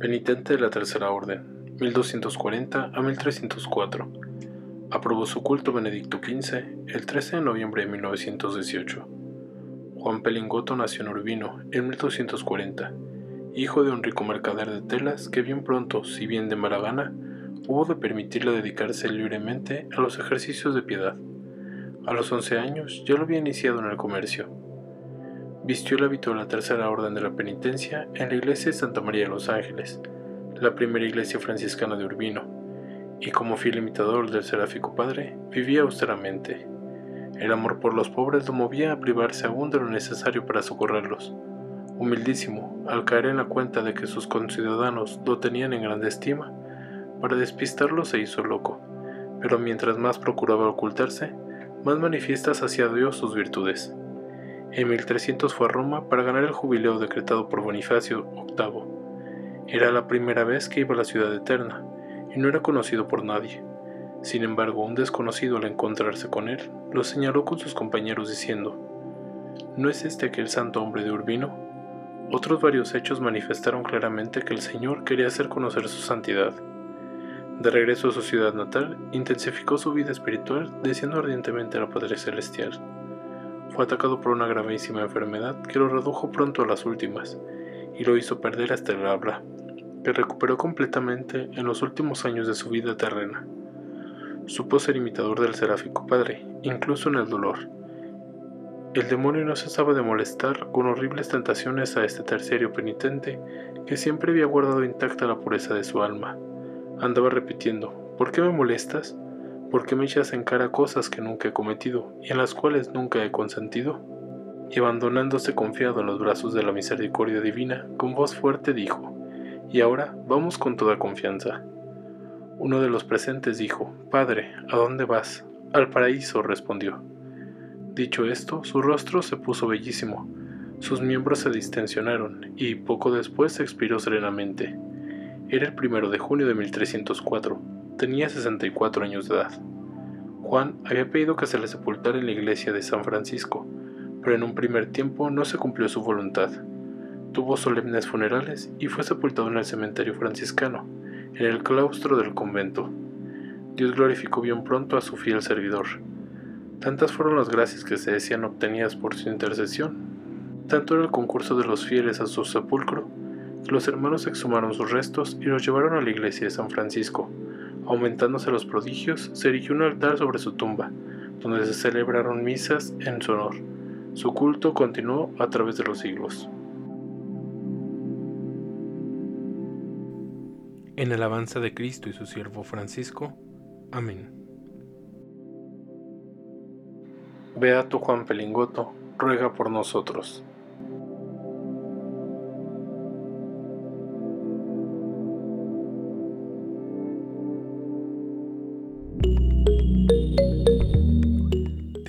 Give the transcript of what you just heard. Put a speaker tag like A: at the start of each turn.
A: penitente de la Tercera Orden, 1240 a 1304. Aprobó su culto Benedicto XV el 13 de noviembre de 1918. Juan Pelingoto nació en Urbino en 1240, hijo de un rico mercader de telas que bien pronto, si bien de Maragana, hubo de permitirle dedicarse libremente a los ejercicios de piedad. A los 11 años ya lo había iniciado en el comercio Vistió el hábito de la Tercera Orden de la Penitencia en la iglesia de Santa María de los Ángeles, la primera iglesia franciscana de Urbino, y como fiel imitador del seráfico padre, vivía austeramente. El amor por los pobres lo movía a privarse aún de lo necesario para socorrerlos. Humildísimo, al caer en la cuenta de que sus conciudadanos lo tenían en grande estima, para despistarlo se hizo loco, pero mientras más procuraba ocultarse, más manifiestas hacía Dios sus virtudes. En 1300 fue a Roma para ganar el jubileo decretado por Bonifacio VIII. Era la primera vez que iba a la ciudad eterna y no era conocido por nadie. Sin embargo, un desconocido al encontrarse con él lo señaló con sus compañeros diciendo, ¿No es este aquel santo hombre de Urbino? Otros varios hechos manifestaron claramente que el Señor quería hacer conocer su santidad. De regreso a su ciudad natal, intensificó su vida espiritual, deseando ardientemente a la Padre Celestial fue atacado por una gravísima enfermedad que lo redujo pronto a las últimas y lo hizo perder hasta el habla, que recuperó completamente en los últimos años de su vida terrena. Supo ser imitador del seráfico padre, incluso en el dolor. El demonio no cesaba de molestar con horribles tentaciones a este terciario penitente que siempre había guardado intacta la pureza de su alma. Andaba repitiendo, ¿por qué me molestas? ¿Por qué me echas en cara cosas que nunca he cometido y en las cuales nunca he consentido? Y abandonándose confiado en los brazos de la misericordia divina, con voz fuerte dijo, Y ahora vamos con toda confianza. Uno de los presentes dijo, Padre, ¿a dónde vas? Al paraíso, respondió. Dicho esto, su rostro se puso bellísimo, sus miembros se distensionaron y poco después expiró serenamente. Era el primero de junio de 1304 tenía 64 años de edad. Juan había pedido que se le sepultara en la iglesia de San Francisco, pero en un primer tiempo no se cumplió su voluntad. Tuvo solemnes funerales y fue sepultado en el cementerio franciscano, en el claustro del convento. Dios glorificó bien pronto a su fiel servidor. Tantas fueron las gracias que se decían obtenidas por su intercesión, tanto era el concurso de los fieles a su sepulcro, que los hermanos exhumaron sus restos y los llevaron a la iglesia de San Francisco, Aumentándose los prodigios, se erigió un altar sobre su tumba, donde se celebraron misas en su honor. Su culto continuó a través de los siglos.
B: En alabanza de Cristo y su siervo Francisco. Amén.
A: Beato Juan Pelingoto, ruega por nosotros.